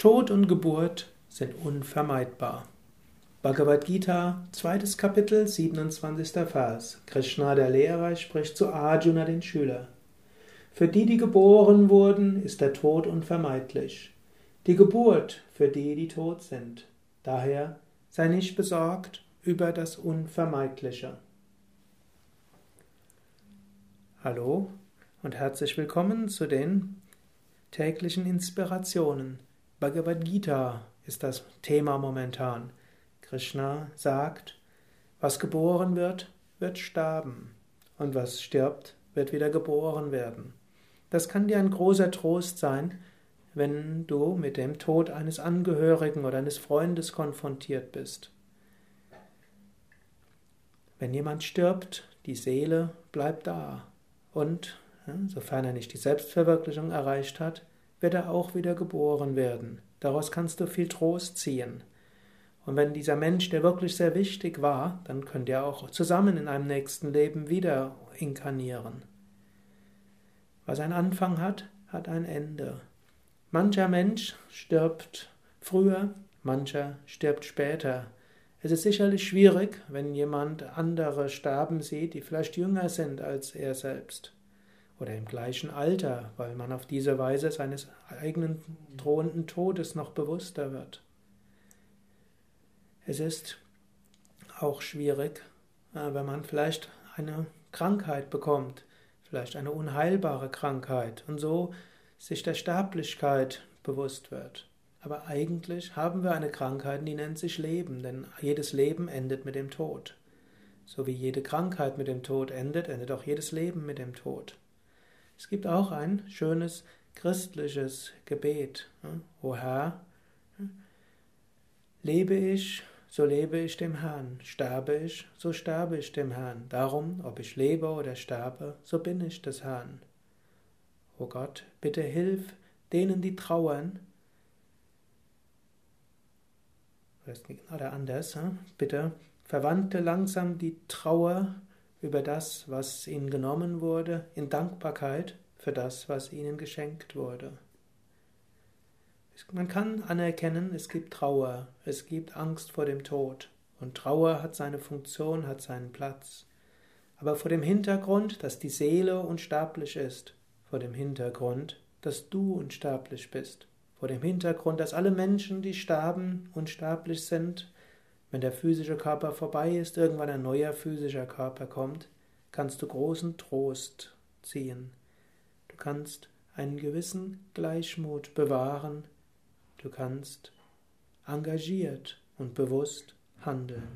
Tod und Geburt sind unvermeidbar. Bhagavad Gita, zweites Kapitel, 27. Vers. Krishna, der Lehrer, spricht zu Arjuna, den Schüler. Für die, die geboren wurden, ist der Tod unvermeidlich. Die Geburt für die, die tot sind. Daher sei nicht besorgt über das Unvermeidliche. Hallo und herzlich willkommen zu den täglichen Inspirationen Bhagavad Gita ist das Thema momentan. Krishna sagt, was geboren wird, wird sterben. Und was stirbt, wird wieder geboren werden. Das kann dir ein großer Trost sein, wenn du mit dem Tod eines Angehörigen oder eines Freundes konfrontiert bist. Wenn jemand stirbt, die Seele bleibt da. Und, sofern er nicht die Selbstverwirklichung erreicht hat, wird er auch wieder geboren werden. Daraus kannst du viel Trost ziehen. Und wenn dieser Mensch dir wirklich sehr wichtig war, dann könnt ihr auch zusammen in einem nächsten Leben wieder inkarnieren. Was einen Anfang hat, hat ein Ende. Mancher Mensch stirbt früher, mancher stirbt später. Es ist sicherlich schwierig, wenn jemand andere sterben sieht, die vielleicht jünger sind als er selbst oder im gleichen Alter, weil man auf diese Weise seines eigenen drohenden Todes noch bewusster wird. Es ist auch schwierig, äh, wenn man vielleicht eine Krankheit bekommt, vielleicht eine unheilbare Krankheit und so sich der Sterblichkeit bewusst wird. Aber eigentlich haben wir eine Krankheit, die nennt sich Leben, denn jedes Leben endet mit dem Tod. So wie jede Krankheit mit dem Tod endet, endet auch jedes Leben mit dem Tod. Es gibt auch ein schönes christliches Gebet. O Herr, lebe ich, so lebe ich dem Herrn, sterbe ich, so sterbe ich dem Herrn. Darum, ob ich lebe oder sterbe, so bin ich des Herrn. O Gott, bitte hilf denen, die trauern. Oder anders, bitte verwandte langsam die Trauer über das, was ihnen genommen wurde, in Dankbarkeit für das, was ihnen geschenkt wurde. Man kann anerkennen, es gibt Trauer, es gibt Angst vor dem Tod und Trauer hat seine Funktion, hat seinen Platz. Aber vor dem Hintergrund, dass die Seele unsterblich ist, vor dem Hintergrund, dass du unsterblich bist, vor dem Hintergrund, dass alle Menschen, die sterben, unsterblich sind, wenn der physische Körper vorbei ist, irgendwann ein neuer physischer Körper kommt, kannst du großen Trost ziehen. Du kannst einen gewissen Gleichmut bewahren. Du kannst engagiert und bewusst handeln.